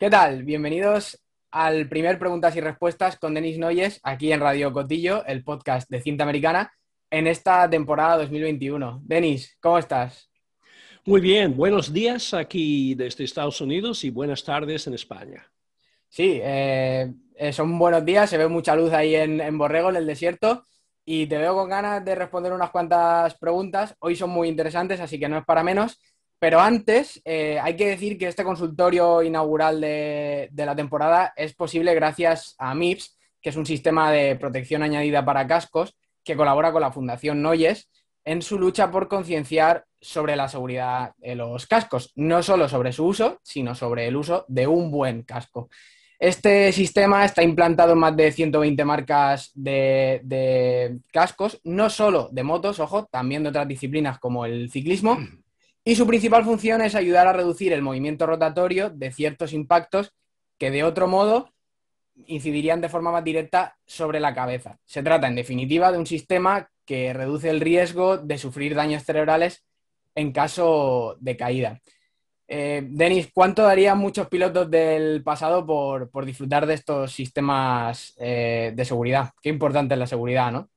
¿Qué tal? Bienvenidos al primer Preguntas y Respuestas con Denis Noyes, aquí en Radio Cotillo, el podcast de cinta americana, en esta temporada 2021. Denis, ¿cómo estás? Muy bien, buenos días aquí desde Estados Unidos y buenas tardes en España. Sí, eh, eh, son buenos días, se ve mucha luz ahí en, en Borrego, en el desierto, y te veo con ganas de responder unas cuantas preguntas. Hoy son muy interesantes, así que no es para menos. Pero antes, eh, hay que decir que este consultorio inaugural de, la temporada es posible gracias a MIPS, que es un sistema de protección añadida para cascos que colabora con la Fundación Noyes en su lucha por concienciar sobre la seguridad de los cascos, no solo sobre su uso, sino sobre el uso de un buen casco. Este sistema está implantado en más de 120 marcas de, de cascos, no solo de motos, ojo, también de otras disciplinas como el ciclismo y su principal función es ayudar a reducir el movimiento rotatorio de ciertos impactos que de otro modo incidirían de forma más directa sobre la cabeza. Se trata, en definitiva, de un sistema que reduce el riesgo de sufrir daños cerebrales en caso de caída. Eh, Denis, ¿cuánto darían muchos pilotos del pasado por, disfrutar de estos sistemas eh, de seguridad? Qué importante es la seguridad, ¿no?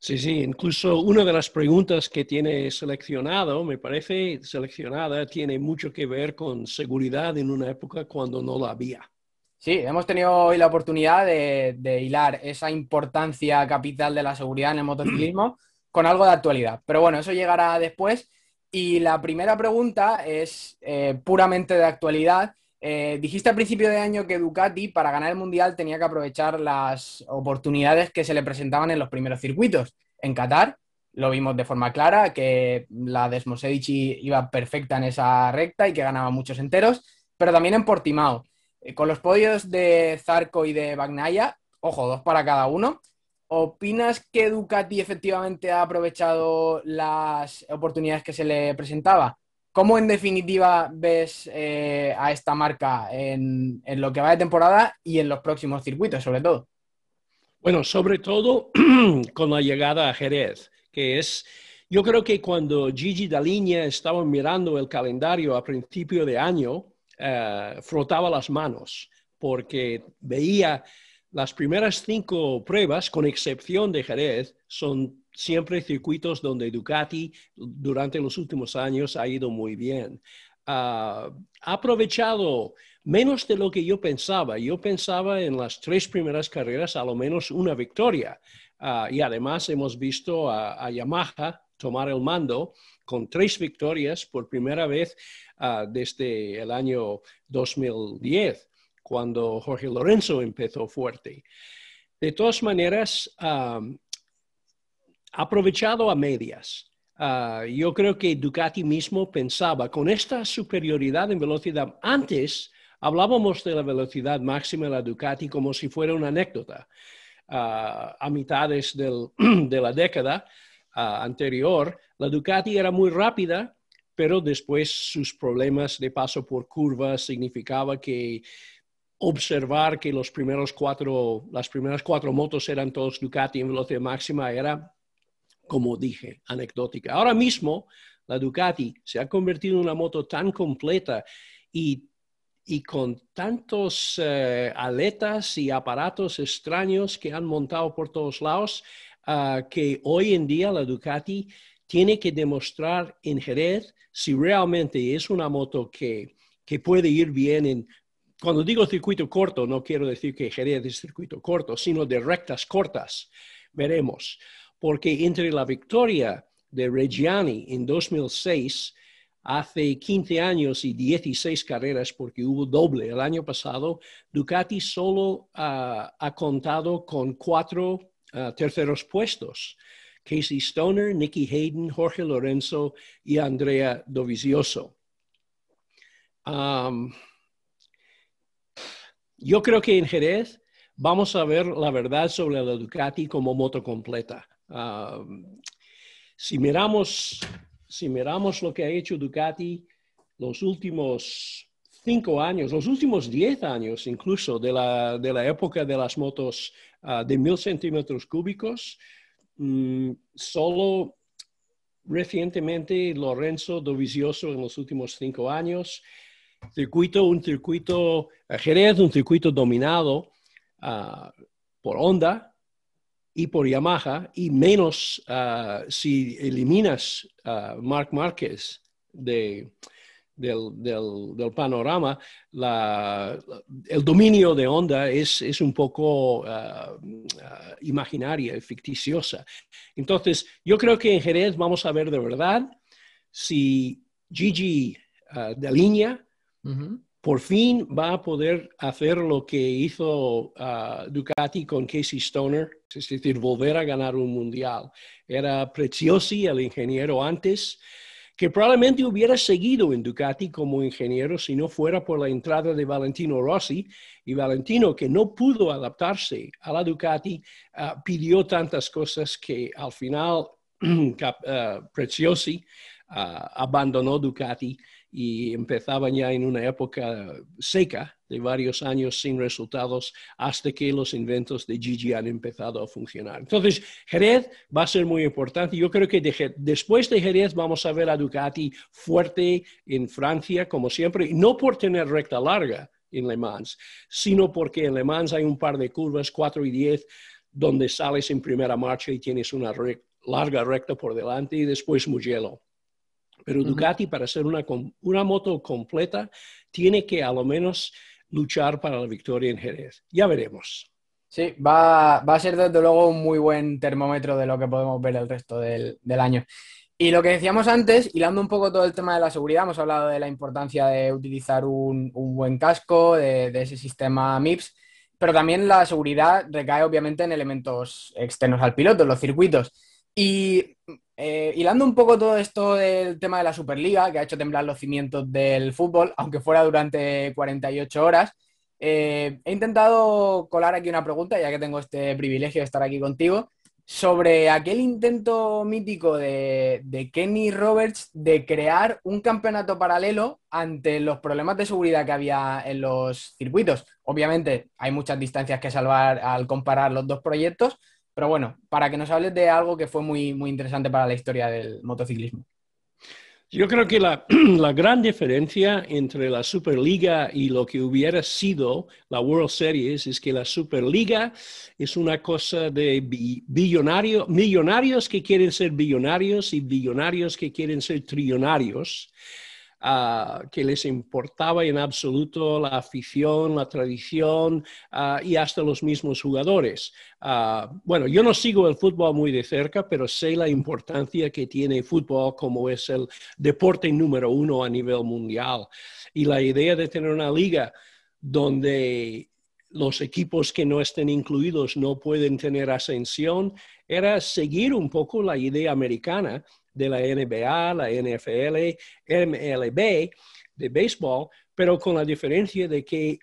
Sí, sí, incluso una de las preguntas que tiene seleccionado, me parece seleccionada, tiene mucho que ver con seguridad en una época cuando no la había. Sí, hemos tenido hoy la oportunidad de, hilar esa importancia capital de la seguridad en el motociclismo con algo de actualidad. Pero bueno, eso llegará después. Y la primera pregunta es eh, puramente de actualidad. Eh, dijiste al principio de año que Ducati para ganar el Mundial tenía que aprovechar las oportunidades que se le presentaban en los primeros circuitos. En Qatar lo vimos de forma clara, que la de iba perfecta en esa recta y que ganaba muchos enteros, pero también en Portimao. Eh, con los podios de Zarco y de Bagnaya, ojo, dos para cada uno, ¿opinas que Ducati efectivamente ha aprovechado las oportunidades que se le presentaba? ¿Cómo en definitiva ves eh, a esta marca en, lo que va de temporada y en los próximos circuitos, sobre todo? Bueno, sobre todo con la llegada a Jerez, que es, yo creo que cuando Gigi Daliña estaba mirando el calendario a principio de año, eh, frotaba las manos porque veía las primeras cinco pruebas, con excepción de Jerez, son siempre circuitos donde Ducati durante los últimos años ha ido muy bien. Ah, ha aprovechado menos de lo que yo pensaba. Yo pensaba en las tres primeras carreras a lo menos una victoria. Ah, y además hemos visto a, Yamaha tomar el mando con tres victorias por primera vez ah, desde el año 2010, cuando Jorge Lorenzo empezó fuerte. De todas maneras, aprovechado a medias. Ah, yo creo que Ducati mismo pensaba, con esta superioridad en velocidad, antes hablábamos de la velocidad máxima de la Ducati como si fuera una anécdota. Ah, a mitades de la década ah, anterior, la Ducati era muy rápida, pero después sus problemas de paso por curvas significaba que observar que los primeros cuatro, las primeras cuatro motos eran todos Ducati en velocidad máxima era como dije, anecdótica. Ahora mismo, la Ducati se ha convertido en una moto tan completa y, con tantos eh, aletas y aparatos extraños que han montado por todos lados, ah, que hoy en día la Ducati tiene que demostrar en Jerez si realmente es una moto que, que puede ir bien en cuando digo circuito corto, no quiero decir que Jerez es circuito corto, sino de rectas cortas. Veremos porque entre la victoria de Reggiani en 2006, hace 15 años y 16 carreras, porque hubo doble el año pasado, Ducati solo ha contado con cuatro ah, terceros puestos. Casey Stoner, Nicky Hayden, Jorge Lorenzo y Andrea Dovizioso. yo creo que en Jerez vamos a ver la verdad sobre la Ducati como moto completa si, miramos, si miramos lo que ha hecho Ducati los últimos cinco años, los últimos diez años incluso de la, de la época de las motos ah, de mil centímetros cúbicos, mm, solo recientemente Lorenzo Dovizioso en los últimos cinco años circuito, un circuito, Jerez, un circuito dominado ah, por Honda y por Yamaha, y menos ah, si eliminas a Mark Márquez de, del, panorama, el dominio de Honda es, es un poco uh, uh, imaginaria, ficticiosa. Entonces, yo creo que en Jerez vamos a ver de verdad si Gigi uh, de línea por fin va a poder hacer lo que hizo Ducati con Casey Stoner, es decir, volver a ganar un mundial. Era Preziosi el ingeniero antes que probablemente hubiera seguido en Ducati como ingeniero si no fuera por la entrada de Valentino Rossi. Y Valentino, que no pudo adaptarse a la Ducati, ah, pidió tantas cosas que al final uh, Preziosi ah, abandonó Ducati y empezaban ya en una época seca de varios años sin resultados hasta que los inventos de Gigi han empezado a funcionar. Entonces, Jerez va a ser muy importante. Yo creo que después de Jerez vamos a ver a Ducati fuerte en Francia, como siempre, no por tener recta larga en Le Mans, sino porque en Le Mans hay un par de curvas, 4 y 10, donde sales en primera marcha y tienes una larga recta por delante y después Mugello. Pero Ducati, para ser una, una moto completa, tiene que a lo menos luchar para la victoria en Jerez. Ya veremos. Sí, va, a ser desde luego un muy buen termómetro de lo que podemos ver el resto del, año. Y lo que decíamos antes, hilando un poco todo el tema de la seguridad, hemos hablado de la importancia de utilizar un, buen casco, de, ese sistema MIPS, pero también la seguridad recae obviamente en elementos externos al piloto, los circuitos. Y eh, hilando un poco todo esto del tema de la Superliga, que ha hecho temblar los cimientos del fútbol, aunque fuera durante 48 horas, eh, he intentado colar aquí una pregunta, ya que tengo este privilegio de estar aquí contigo, sobre aquel intento mítico de, de, Kenny Roberts de crear un campeonato paralelo ante los problemas de seguridad que había en los circuitos. Obviamente hay muchas distancias que salvar al comparar los dos proyectos, pero bueno, para que nos hables de algo que fue muy, muy interesante para la historia del motociclismo. Yo creo que la, gran diferencia entre la Superliga y lo que hubiera sido la World Series es que la Superliga es una cosa de billonarios, millonarios que quieren ser billonarios y billonarios que quieren ser trillonarios. Que les importaba en absoluto la afición, la tradición y hasta los mismos jugadores. Bueno, yo no sigo el fútbol muy de cerca, pero sé la importancia que tiene el fútbol como es el deporte número uno a nivel mundial. Y la idea de tener una liga donde los equipos que no estén incluidos no pueden tener ascensión, era seguir un poco la idea americana de la NBA, la NFL, MLB de béisbol, pero con la diferencia de que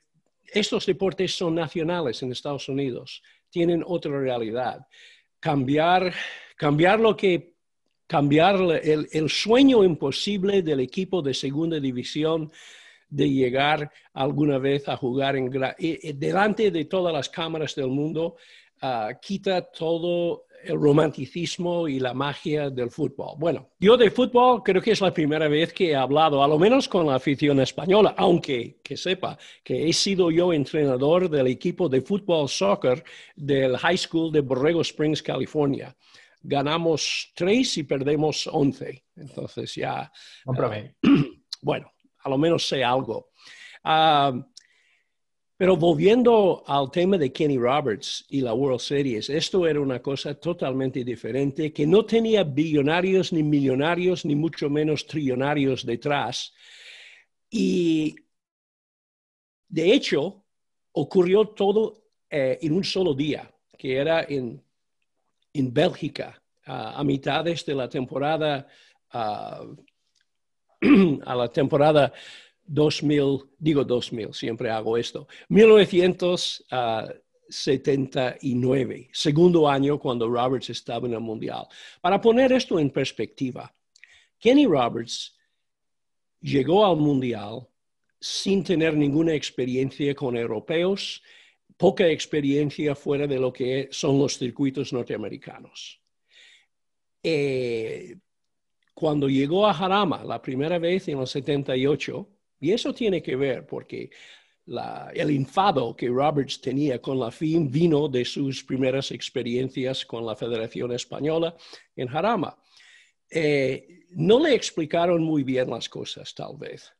estos deportes son nacionales en Estados Unidos, tienen otra realidad. Cambiar, cambiar lo que cambiar el, el, sueño imposible del equipo de segunda división de llegar alguna vez a jugar en, delante de todas las cámaras del mundo, ah, quita todo el romanticismo y la magia del fútbol. Bueno, yo de fútbol creo que es la primera vez que he hablado, a lo menos con la afición española, aunque que sepa que he sido yo entrenador del equipo de fútbol soccer del High School de Borrego Springs, California. Ganamos tres y perdemos once. Entonces ya... bueno, a lo menos sé algo. Ah, pero volviendo al tema de Kenny Roberts y la World Series, esto era una cosa totalmente diferente, que no tenía billonarios ni millonarios, ni mucho menos trillonarios detrás. Y de hecho, ocurrió todo eh, en un solo día, que era en, en Bélgica, a mitades de la temporada, a la temporada 2000, digo 2000, siempre hago esto, 1979, segundo año cuando Roberts estaba en el Mundial. Para poner esto en perspectiva, Kenny Roberts llegó al Mundial sin tener ninguna experiencia con europeos, poca experiencia fuera de lo que son los circuitos norteamericanos. Eh, cuando llegó a Jarama la primera vez en el 78, Y eso tiene que ver porque el enfado que Roberts tenía con la FIM vino de sus primeras experiencias con la Federación Española en Jarama. Eh, no le explicaron muy bien las cosas, tal vez.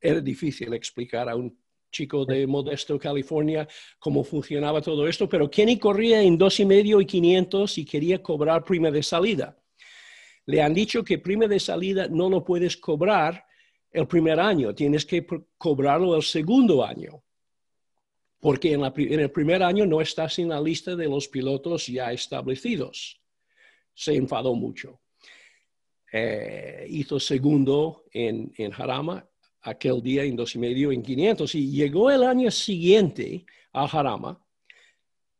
Era difícil explicar a un chico de Modesto, California, cómo funcionaba todo esto, pero Kenny corría en dos y medio y 500 y quería cobrar prima de salida. Le han dicho que prima de salida no lo puedes cobrar el primer año, tienes que cobrarlo el segundo año, porque en, el primer año no estás en la lista de los pilotos ya establecidos. Se enfadó mucho. Eh, hizo segundo en, en Jarama, aquel día en dos y medio, en 500, y llegó el año siguiente a Jarama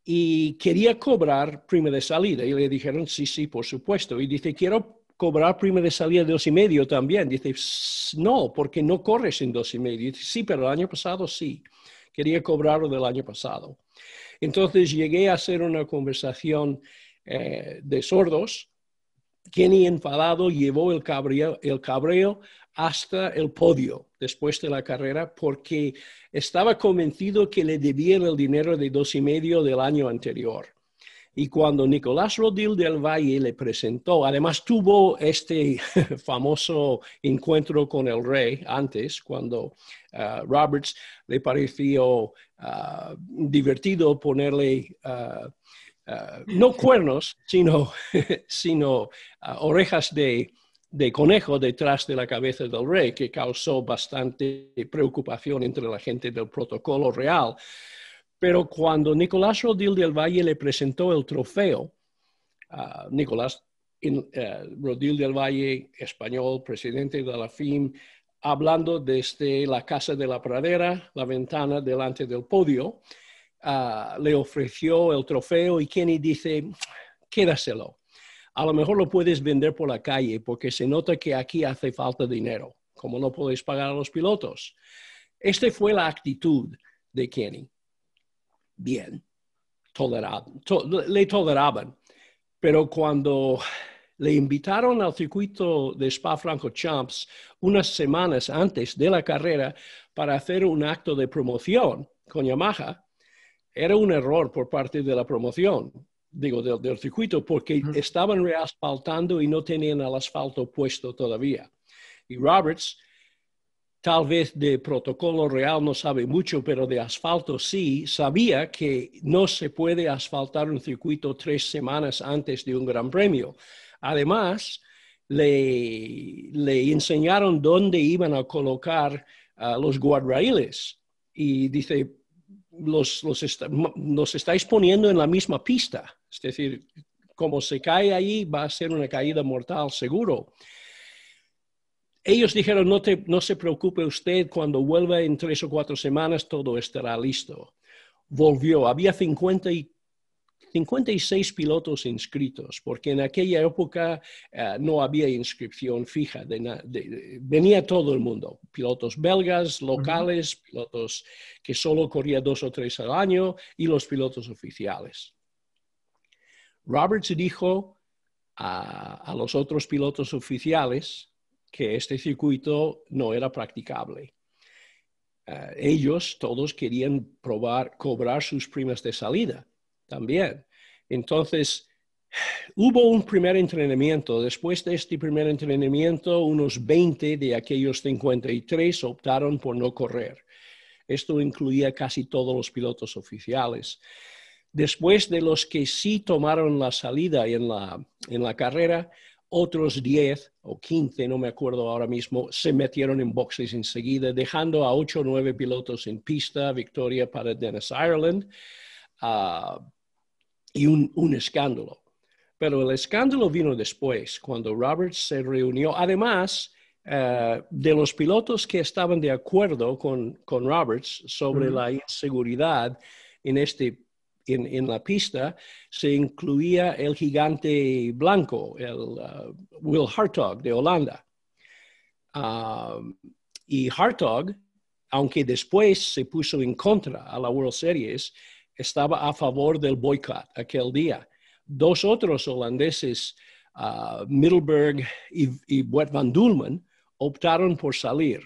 y quería cobrar prima de salida. Y le dijeron, sí, sí, por supuesto. Y dice, quiero cobrar prima de salida de dos y medio también. Dice, no, porque no corres en dos y medio. Dice, sí, pero el año pasado sí. Quería cobrarlo del año pasado. Entonces llegué a hacer una conversación eh, de sordos. Kenny enfadado llevó el cabreo, el cabreo hasta el podio después de la carrera porque estaba convencido que le debían el dinero de dos y medio del año anterior. Y cuando Nicolás Rodil del Valle le presentó, además tuvo este famoso encuentro con el rey antes, cuando uh, Roberts le pareció uh, divertido ponerle uh, no cuernos, sino, sino orejas de conejo detrás de la cabeza del rey, que causó bastante preocupación entre la gente del protocolo real. Pero cuando Nicolás Rodil del Valle le presentó el trofeo, Nicolás eh, Rodil del Valle, español, presidente de la FIM, hablando desde la casa de la pradera, la ventana delante del podio, le ofreció el trofeo y Kenny dice, quédaselo. A lo mejor lo puedes vender por la calle porque se nota que aquí hace falta dinero, como no podéis pagar a los pilotos. Esta fue la actitud de Kenny bien, le toleraban. Pero cuando le invitaron al circuito de Spa Franco Champs unas semanas antes de la carrera para hacer un acto de promoción con Yamaha, era un error por parte de la promoción, digo, del, circuito, porque estaban reasfaltando y no tenían el asfalto puesto todavía. Y Roberts tal vez de protocolo real no sabe mucho, pero de asfalto sí, sabía que no se puede asfaltar un circuito tres semanas antes de un gran premio. Además, le, le enseñaron dónde iban a colocar los guardrailes y dice, los, los, los estáis poniendo en la misma pista. Es decir, como se cae ahí, va a ser una caída mortal seguro. Ellos dijeron, no, no se preocupe usted, cuando vuelva en tres o cuatro semanas todo estará listo. Volvió, había 50 y 56 pilotos inscritos, porque en aquella época eh, no había inscripción fija, venía todo el mundo, pilotos belgas, locales, pilotos que solo corría dos o tres al año y los pilotos oficiales. Roberts dijo a los otros pilotos oficiales, que este circuito no era practicable. Eh, ellos todos querían probar, cobrar sus primas de salida también. Entonces, hubo un primer entrenamiento. Después de este primer entrenamiento, unos 20 de aquellos 53 optaron por no correr. Esto incluía casi todos los pilotos oficiales. Después de los que sí tomaron la salida en la, en la carrera, otros 10 o 15, no me acuerdo ahora mismo, se metieron en boxes enseguida, dejando a 8 o 9 pilotos en pista, victoria para Dennis Ireland ah, y un, escándalo. Pero el escándalo vino después, cuando Roberts se reunió. Además, eh, de los pilotos que estaban de acuerdo con, Roberts sobre la inseguridad en este en, la pista se incluía el gigante blanco, el uh, Will Hartog de Holanda. Um, y Hartog, aunque después se puso en contra a la World Series, estaba a favor del boicot aquel día. Dos otros holandeses, uh, y, y van Dulman, optaron por salir.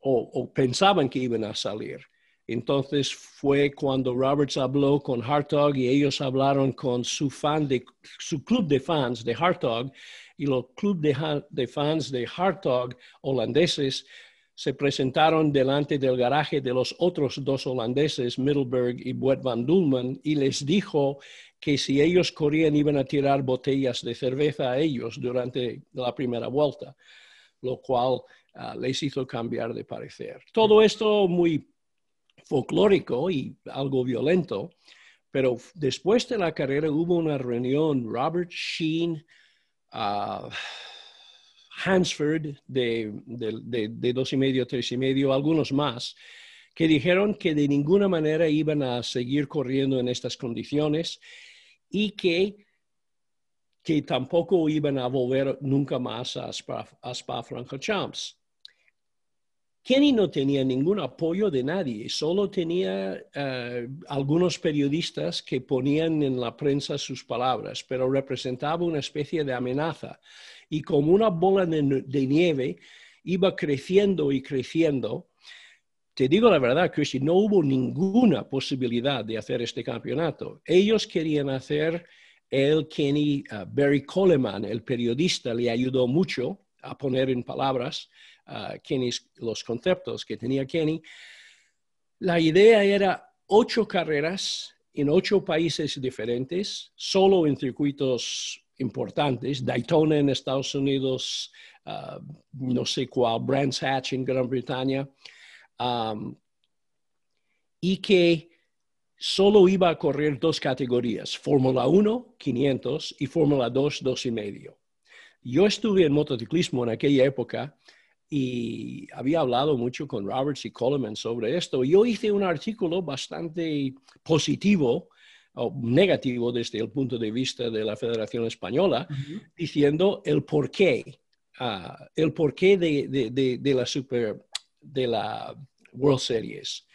o, pensaban que iban a salir. Entonces fue cuando Roberts habló con Hartog y ellos hablaron con su fan de su club de fans de Hartog y los club de, fans de Hartog holandeses se presentaron delante del garaje de los otros dos holandeses, Middleberg y Boet van Dulman, y les dijo que si ellos corrían iban a tirar botellas de cerveza a ellos durante la primera vuelta, lo cual ah, les hizo cambiar de parecer. Todo esto muy folclórico y algo violento, pero después de la carrera hubo una reunión, Robert Sheen, uh, Hansford de, de, dos y medio, tres y medio, algunos más, que dijeron que de ninguna manera iban a seguir corriendo en estas condiciones y que, que tampoco iban a volver nunca más a Spa, a Spa Francorchamps. Kenny no tenía ningún apoyo de nadie, solo tenía eh, algunos periodistas que ponían en la prensa sus palabras, pero representaba una especie de amenaza y como una bola de, nieve iba creciendo y creciendo. Te digo la verdad, Christy, no hubo ninguna posibilidad de hacer este campeonato. Ellos querían hacer el Kenny uh, Barry Coleman, el periodista, le ayudó mucho a poner en palabras Kenny, los conceptos que tenía Kenny. La idea era ocho carreras en ocho países diferentes, solo en circuitos importantes, Daytona en Estados Unidos, uh, no sé cuál, Brands Hatch en Gran Bretaña, y que solo iba a correr dos categorías, Fórmula 1, 500, y Fórmula 2, 2 y medio. Yo estuve en motociclismo en aquella época y había hablado mucho con Roberts y Coleman sobre esto. Yo hice un artículo bastante positivo negativo desde el punto de vista de la Federación Española, diciendo el porqué, uh, el porqué de, de, de, la super, de la World Series.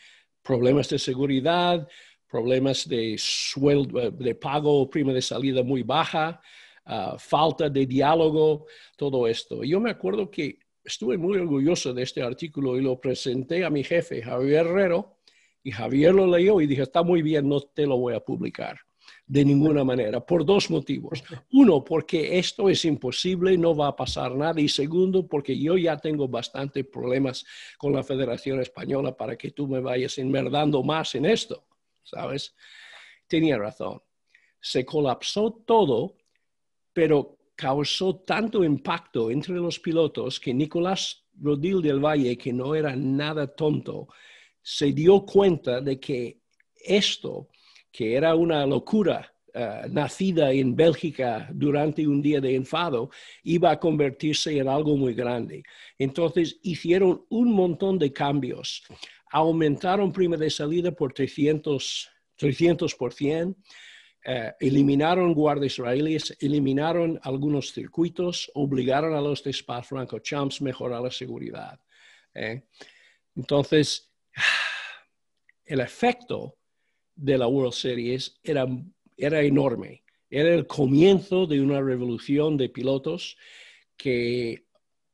Problemas de seguridad, problemas de sueldo, de pago, prima de salida muy baja, uh, falta de diálogo, todo esto. Yo me acuerdo que estuve muy orgulloso de este artículo y lo presenté a mi jefe, Javier Herrero, y Javier lo leyó y dijo, está muy bien, no te lo voy a publicar de ninguna manera, por dos motivos. Uno, porque esto es imposible, no va a pasar nada. Y segundo, porque yo ya tengo bastantes problemas con la Federación Española para que tú me vayas enmerdando más en esto, ¿sabes? Tenía razón. Se colapsó todo, pero causó tanto impacto entre los pilotos que Nicolás Rodil del Valle, que no era nada tonto, se dio cuenta de que esto, que era una locura eh, nacida en Bélgica durante un día de enfado, iba a convertirse en algo muy grande. Entonces hicieron un montón de cambios. Aumentaron prima de salida por 300, 300%. Eh, eliminaron guardias israelíes, eliminaron algunos circuitos, obligaron a los de Spa Franco Champs a mejorar la seguridad. ¿eh? Entonces, el efecto de la World Series era, era enorme. Era el comienzo de una revolución de pilotos que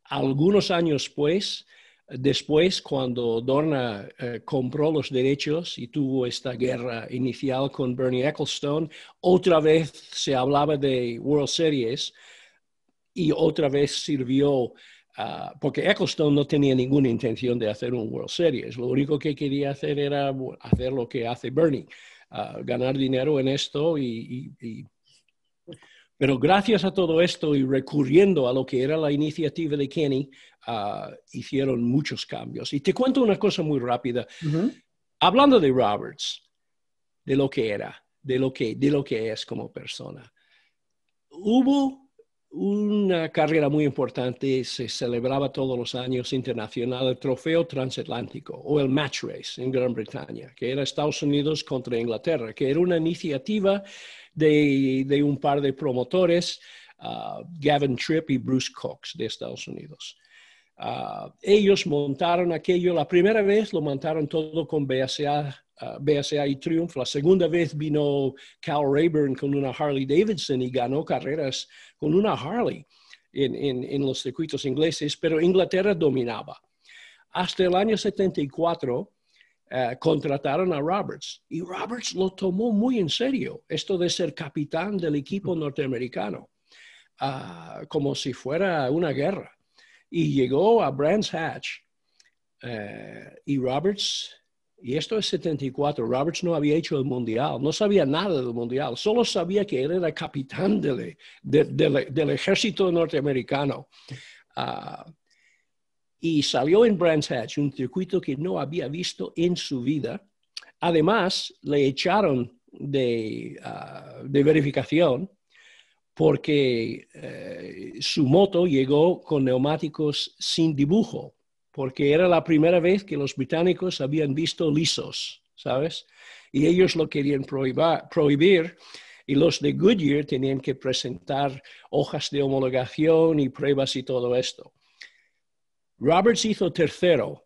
algunos años pues, después, cuando Dorna eh, compró los derechos y tuvo esta guerra inicial con Bernie Ecclestone, otra vez se hablaba de World Series y otra vez sirvió Ah, porque Ecclestone no tenía ninguna intención de hacer un World Series. Lo único que quería hacer era hacer lo que hace Bernie, ah, ganar dinero en esto. Y, Pero gracias a todo esto y recurriendo a lo que era la iniciativa de Kenny, ah, hicieron muchos cambios. Y te cuento una cosa muy rápida. Hablando de Roberts, de lo que era, de lo que, de lo que es como persona. Hubo una carrera muy importante, se celebraba todos los años internacional, el Trofeo Transatlántico o el Match Race en Gran Bretaña, que era Estados Unidos contra Inglaterra, que era una iniciativa de, un par de promotores, uh, Gavin Tripp y Bruce Cox de Estados Unidos. Uh, ellos montaron aquello, la primera vez lo montaron todo con BSA BSA y Triumph. La segunda vez vino Cal Rayburn con una Harley Davidson y ganó carreras con una Harley en, en, los circuitos ingleses, pero Inglaterra dominaba. hasta el año 74 eh, contrataron a Roberts y Roberts lo tomó muy en serio, esto de ser capitán del equipo norteamericano, ah, como si fuera una guerra. Y llegó a Brands Hatch eh, y Roberts, y esto es 74, Roberts no había hecho el mundial, no sabía nada del mundial, solo sabía que él era capitán del, del ejército norteamericano. Ah, y salió en Brands Hatch, un circuito que no había visto en su vida. Además, le echaron de, ah, verificación porque eh, su moto llegó con neumáticos sin dibujo, porque era la primera vez que los británicos habían visto lisos, ¿sabes? Y ellos lo querían prohibir y los de Goodyear tenían que presentar hojas de homologación y pruebas y todo esto. Roberts hizo tercero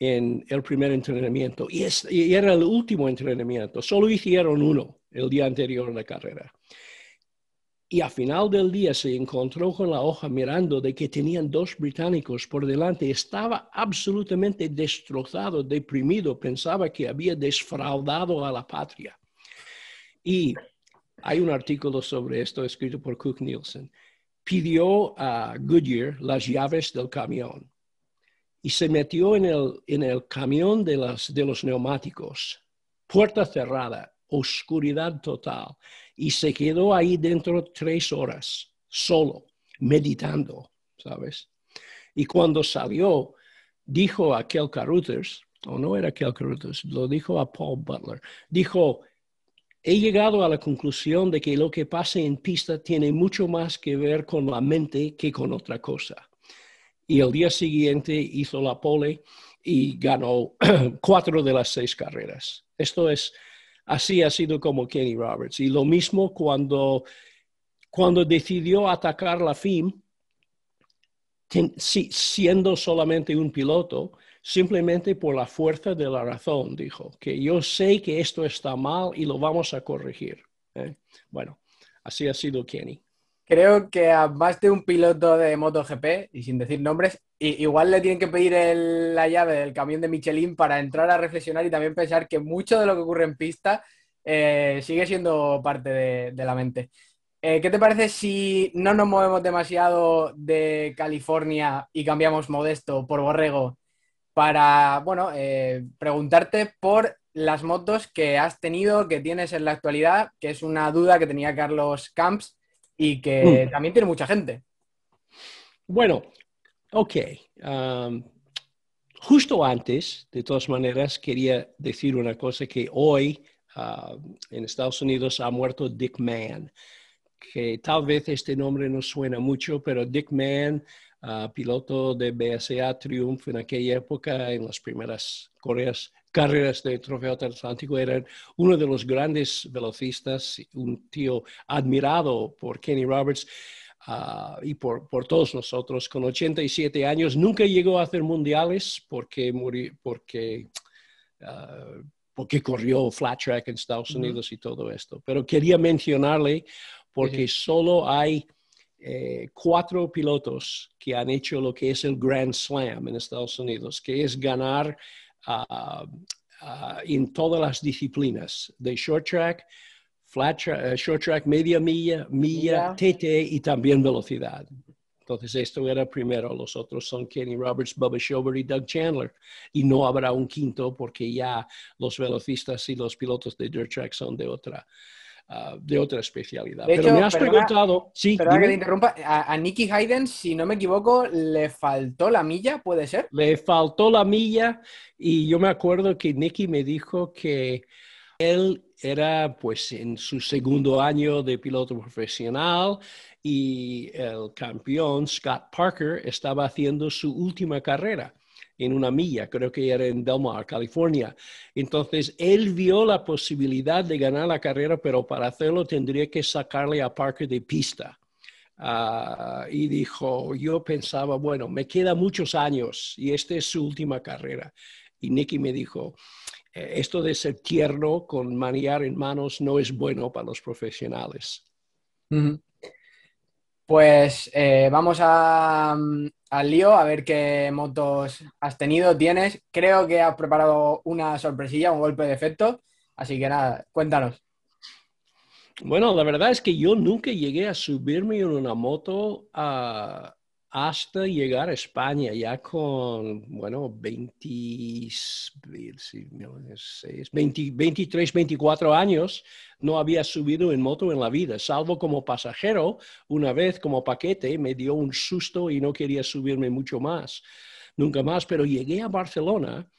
en el primer entrenamiento y, era el último entrenamiento. Solo hicieron uno el día anterior a la carrera. Y a final del día se encontró con la hoja mirando de que tenían dos británicos por delante. Estaba absolutamente destrozado, deprimido. Pensaba que había desfraudado a la patria. Y hay un artículo sobre esto escrito por Cook Nielsen. Pidió a Goodyear las llaves del camión y se metió en el, en el camión de, las, de los neumáticos, puerta cerrada, oscuridad total, y se quedó ahí dentro tres horas, solo, meditando, ¿sabes? Y cuando salió, dijo a Kel Caruthers, o no era Kel Caruthers, lo dijo a Paul Butler, dijo, he llegado a la conclusión de que lo que pasa en pista tiene mucho más que ver con la mente que con otra cosa y el día siguiente hizo la pole y ganó cuatro de las seis carreras. Esto es, así ha sido como Kenny Roberts. Y lo mismo cuando, cuando decidió atacar la FIM, siendo solamente un piloto, simplemente por la fuerza de la razón, dijo, que yo sé que esto está mal y lo vamos a corregir. ¿eh? Bueno, así ha sido Kenny. Creo que a más de un piloto de MotoGP, y sin decir nombres, igual le tienen que pedir la llave del camión de Michelin para entrar a reflexionar y también pensar que mucho de lo que ocurre en pista eh, sigue siendo parte de, la mente. Eh, ¿Qué te parece si no nos movemos demasiado de California y cambiamos Modesto por Borrego para, bueno, eh, preguntarte por las motos que has tenido, que tienes en la actualidad, que es una duda que tenía Carlos Camps y que mm. también tiene mucha gente. Bueno, ok. Um, justo antes, de todas maneras, quería decir una cosa que hoy uh, en Estados Unidos ha muerto Dick Mann, que tal vez este nombre no suena mucho, pero Dick Mann, uh, piloto de BSA Triumph en aquella época, en las primeras Coreas carreras de Trofeo Atlántico, era uno de los grandes velocistas, un tío admirado por Kenny Roberts. Ah, y por, por, todos nosotros, con 87 años, nunca llegó a hacer mundiales porque, porque, ah, porque corrió flat track en Estados Unidos y todo esto. Pero quería mencionarle porque solo hay eh, cuatro pilotos que han hecho lo que es el Grand Slam en Estados Unidos, que es ganar en todas las disciplinas de short track, flat track, eh, short track, media milla, milla, TT y también velocidad. Entonces, esto era primero. Los otros son Kenny Roberts, Bubba Schobert y Doug Chandler. Y no habrá un quinto porque ya los velocistas y los pilotos de dirt track son de otra, Ah, de otra especialidad. Pero me has preguntado. Sí, que te interrumpa. A, Nicky Hayden, si no me equivoco, le faltó la milla, ¿puede ser? Le faltó la milla y yo me acuerdo que Nicky me dijo que él era pues en su segundo año de piloto profesional y el campeón Scott Parker estaba haciendo su última carrera en una milla, creo que era en Del Mar, California. Entonces, él vio la posibilidad de ganar la carrera, pero para hacerlo tendría que sacarle a Parker de pista. Ah, y dijo, yo pensaba, bueno, me quedan muchos años y esta es su última carrera. Y Nicky me dijo, eh, esto de ser tierno con maniar en manos no es bueno para los profesionales. Pues eh, vamos a, al lío a ver qué motos has tenido, tienes. Creo que has preparado una sorpresilla, un golpe de efecto. Así que nada, cuéntanos. Bueno, la verdad es que yo nunca llegué a subirme en una moto a, hasta llegar a España, ya con, bueno, 23, 24 años, no había subido en moto en la vida, salvo como pasajero. Una vez como paquete me dio un susto y no quería subirme mucho más, nunca más, pero llegué a Barcelona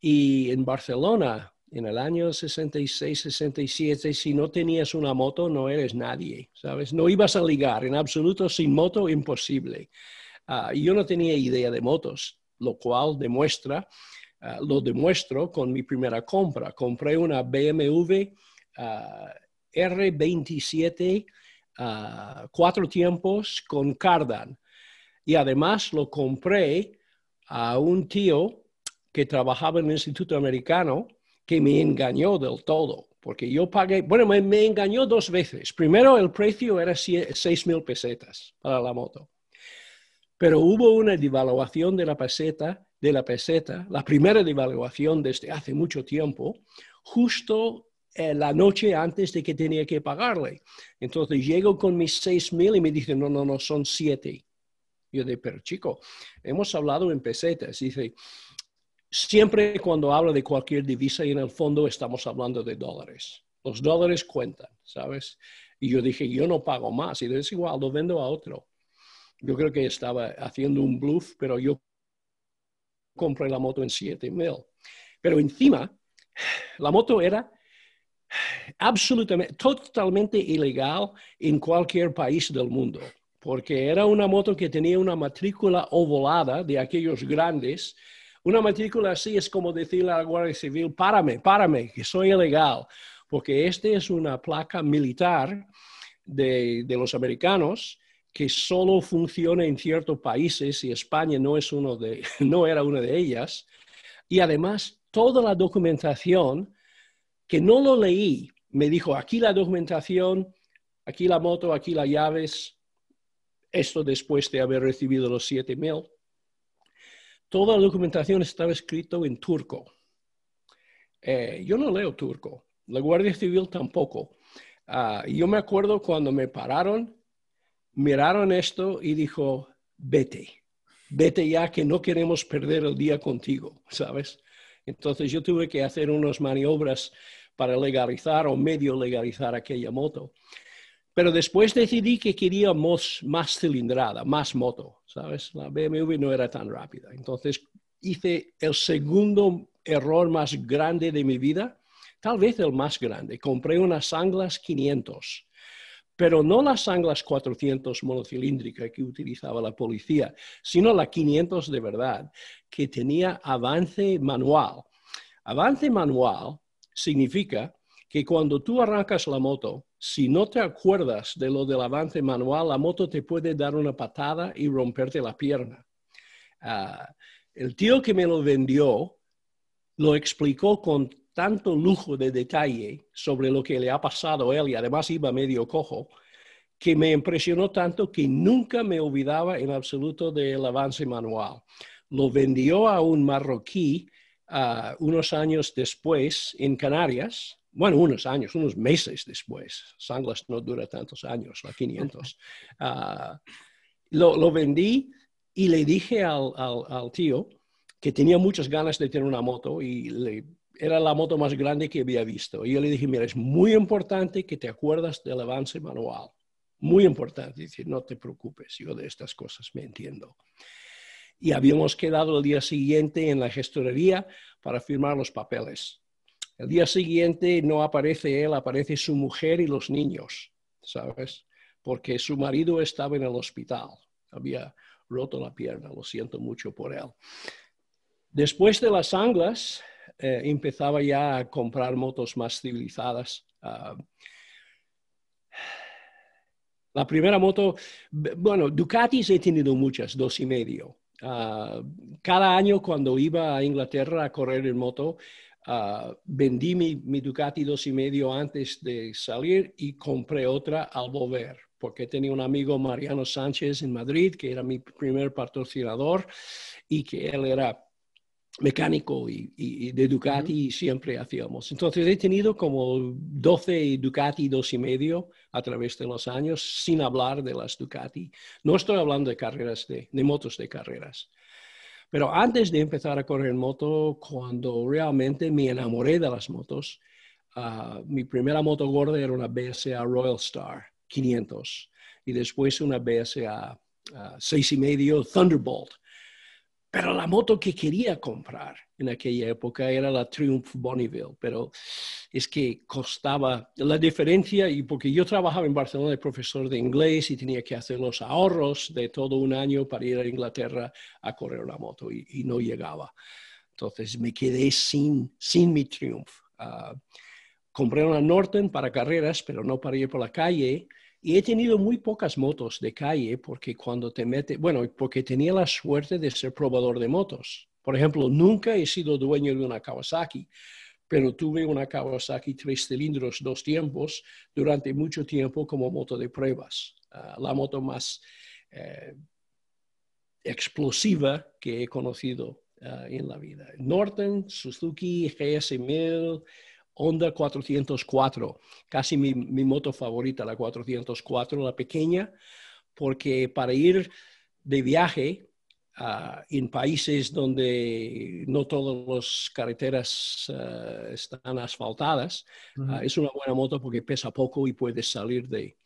y en Barcelona en el año 66, 67, si no tenías una moto, no eres nadie, ¿sabes? No ibas a ligar, en absoluto, sin moto, imposible. Uh, yo no tenía idea de motos, lo cual demuestra, uh, lo demuestro con mi primera compra. Compré una BMW uh, R27, cuatro tiempos con cardan. Y además lo compré a un tío que trabajaba en el Instituto Americano, que me engañó del todo, porque yo pagué, bueno, me, engañó dos veces. Primero, el precio era 6 mil pesetas para la moto, pero hubo una devaluación de la peseta, de la peseta, la primera devaluación desde hace mucho tiempo, justo eh, la noche antes de que tenía que pagarle. Entonces llego con mis 6 mil y me dicen, no, no, no, son 7. Yo digo, pero chico, hemos hablado en pesetas. Dice, siempre cuando hablo de cualquier divisa y en el fondo estamos hablando de dólares. Los dólares cuentan, ¿sabes? Y yo dije, yo no pago más. Y es igual, lo vendo a otro. Yo creo que estaba haciendo un bluff, pero yo compré la moto en 7 mil. Pero encima, la moto era absolutamente, totalmente ilegal en cualquier país del mundo, porque era una moto que tenía una matrícula ovalada de aquellos grandes una matrícula así es como decirle a la Guardia Civil, párame, párame, que soy ilegal, porque esta es una placa militar de, los americanos que solo funciona en ciertos países y España no, es uno de, no era una de ellas. Y además, toda la documentación, que no lo leí, me dijo, aquí la documentación, aquí la moto, aquí las llaves, esto después de haber recibido los 7000 toda la documentación estaba escrito en turco. Eh, yo no leo turco, la Guardia Civil tampoco. Ah, yo me acuerdo cuando me pararon, miraron esto y dijo, vete, vete ya que no queremos perder el día contigo, ¿sabes? Entonces yo tuve que hacer unas maniobras para legalizar o medio legalizar aquella moto. Pero después decidí que queríamos más cilindrada, más moto, ¿sabes? La BMW no era tan rápida. Entonces hice el segundo error más grande de mi vida, tal vez el más grande. Compré unas Anglas 500, pero no las Anglas 400 monocilíndricas que utilizaba la policía, sino la 500 de verdad, que tenía avance manual. Avance manual significa que cuando tú arrancas la moto, si no te acuerdas de lo del avance manual, la moto te puede dar una patada y romperte la pierna. Ah, el tío que me lo vendió lo explicó con tanto lujo de detalle sobre lo que le ha pasado a él y además iba medio cojo, que me impresionó tanto que nunca me olvidaba en absoluto del avance manual. Lo vendió a un marroquí ah, unos años después en Canarias bueno, unos años, unos meses después, Sanglas no dura tantos años, la 500, ah, lo, vendí y le dije al, tío que tenía muchas ganas de tener una moto y era la moto más grande que había visto. Y yo le dije, mira, es muy importante que te acuerdas del avance manual. Muy importante. Dice, no te preocupes, yo de estas cosas me entiendo. Y habíamos quedado el día siguiente en la gestorería para firmar los papeles. El día siguiente no aparece él, aparece su mujer y los niños, ¿sabes? Porque su marido estaba en el hospital, había roto la pierna, lo siento mucho por él. Después de las anglas, eh, empezaba ya a comprar motos más civilizadas. Ah, la primera moto, bueno, Ducatis he tenido muchas, dos y medio. Ah, cada año cuando iba a Inglaterra a correr en moto, Ah, vendí mi, Ducati dos y medio antes de salir y compré otra al volver, porque tenía un amigo Mariano Sánchez en Madrid, que era mi primer patrocinador y que él era mecánico y, de Ducati y siempre hacíamos. Entonces he tenido como 12 Ducati, dos y medio a través de los años, sin hablar de las Ducati. No estoy hablando de carreras, de, motos de carreras. Pero antes de empezar a correr moto, cuando realmente me enamoré de las motos, ah, mi primera moto gorda era una BSA Royal Star 500 y después una BSA uh, 6 y medio Thunderbolt pero la moto que quería comprar en aquella época era la Triumph Bonneville, pero es que costaba la diferencia, y porque yo trabajaba en Barcelona de profesor de inglés y tenía que hacer los ahorros de todo un año para ir a Inglaterra a correr una moto y, no llegaba. Entonces me quedé sin, sin mi Triumph. Ah, compré una Norton para carreras, pero no para ir por la calle y he tenido muy pocas motos de calle porque cuando te metes, bueno, porque tenía la suerte de ser probador de motos. Por ejemplo, nunca he sido dueño de una Kawasaki, pero tuve una Kawasaki tres cilindros, dos tiempos, durante mucho tiempo como moto de pruebas. Ah, la moto más eh, explosiva que he conocido ah, en la vida. Norton, Suzuki, GS1000, Honda 404, casi mi, moto favorita, la 404, la pequeña, porque para ir de viaje ah, en países donde no todas las carreteras ah, están asfaltadas, ah, es una buena moto porque pesa poco y puedes salir de,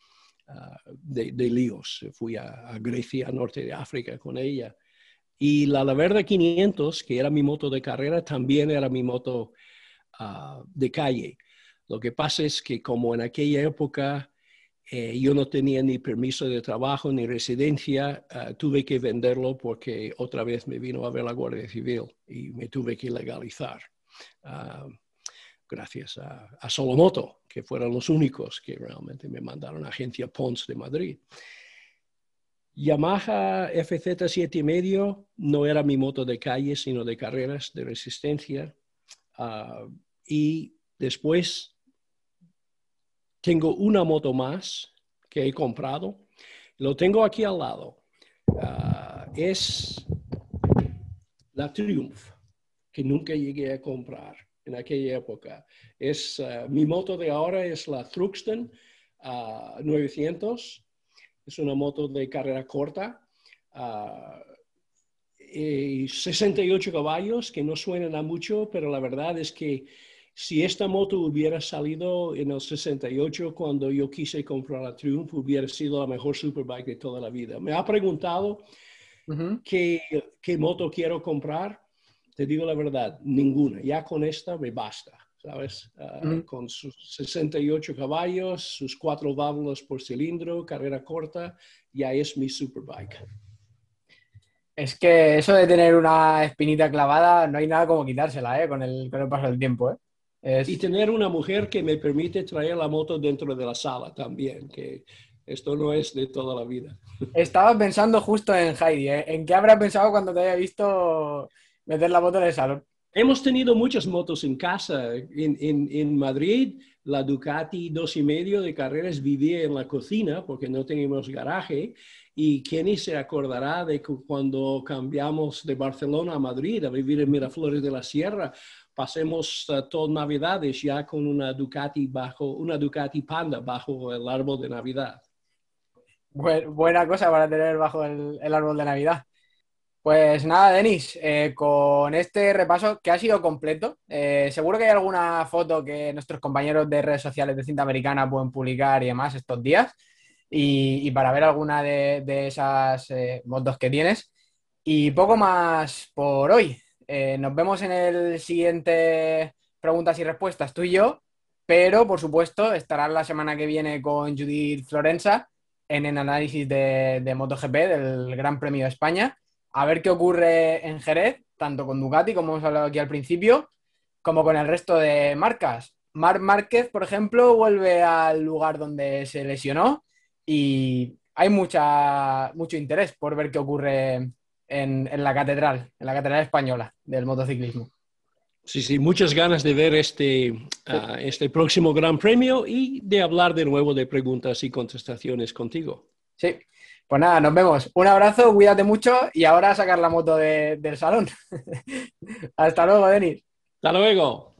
de, líos. Fui a, a, Grecia, norte de África con ella. Y la Laverde 500, que era mi moto de carrera, también era mi moto Ah, de calle. Lo que pasa es que como en aquella época eh, yo no tenía ni permiso de trabajo ni residencia, ah, tuve que venderlo porque otra vez me vino a ver la Guardia Civil y me tuve que legalizar. Ah, gracias a, a, Solomoto, que fueron los únicos que realmente me mandaron a Agencia Pons de Madrid. Yamaha FZ7 y medio no era mi moto de calle, sino de carreras, de resistencia. Y después tengo una moto más que he comprado. Lo tengo aquí al lado. Ah, es la Triumph, que nunca llegué a comprar en aquella época. Es, ah, mi moto de ahora es la Thruxton 900. Ah, es una moto de carrera corta. y 68 caballos, que no suenan a mucho, pero la verdad es que si esta moto hubiera salido en el 68 cuando yo quise comprar la Triumph, hubiera sido la mejor superbike de toda la vida. Me ha preguntado qué, moto quiero comprar. Te digo la verdad, ninguna. Ya con esta me basta, ¿sabes? Ah, con sus 68 caballos, sus cuatro válvulas por cilindro, carrera corta, ya es mi superbike. Es que eso de tener una espinita clavada, no hay nada como quitársela, ¿eh? Con el, con el paso del tiempo, ¿eh? Y tener una mujer que me permite traer la moto dentro de la sala también, que esto no es de toda la vida. Estaba pensando justo en Heidi, ¿eh? ¿en qué habrá pensado cuando te haya visto meter la moto en el salón? Hemos tenido muchas motos en casa. En, en, en Madrid, la Ducati dos y medio de carreras vivía en la cocina porque no teníamos garaje. Y quién se acordará de cuando cambiamos de Barcelona a Madrid a vivir en Miraflores de la Sierra, pasemos uh, todas Navidades ya con una Ducati bajo, una Ducati Panda bajo el árbol de Navidad. buena cosa para tener bajo el, árbol de Navidad. Pues nada, Denis, eh, con este repaso que ha sido completo, eh, seguro que hay alguna foto que nuestros compañeros de redes sociales de cinta americana pueden publicar y demás estos días, y, para ver alguna de, esas motos que tienes. Y poco más por hoy. Eh, nos vemos en el siguiente preguntas y respuestas, tú y yo, pero por supuesto estarás la semana que viene con Judith Florenza en el análisis de, MotoGP del Gran Premio de España, a ver qué ocurre en Jerez, tanto con Ducati, como hemos hablado aquí al principio, como con el resto de marcas. Marc Márquez, por ejemplo, vuelve al lugar donde se lesionó y hay mucha, mucho interés por ver qué ocurre en, la catedral, en la catedral española del motociclismo. Sí, sí, muchas ganas de ver este, ah, este próximo Gran Premio y de hablar de nuevo de preguntas y contestaciones contigo. Sí, pues nada, nos vemos. Un abrazo, cuídate mucho y ahora a sacar la moto del salón. Hasta luego, Denis. Hasta luego.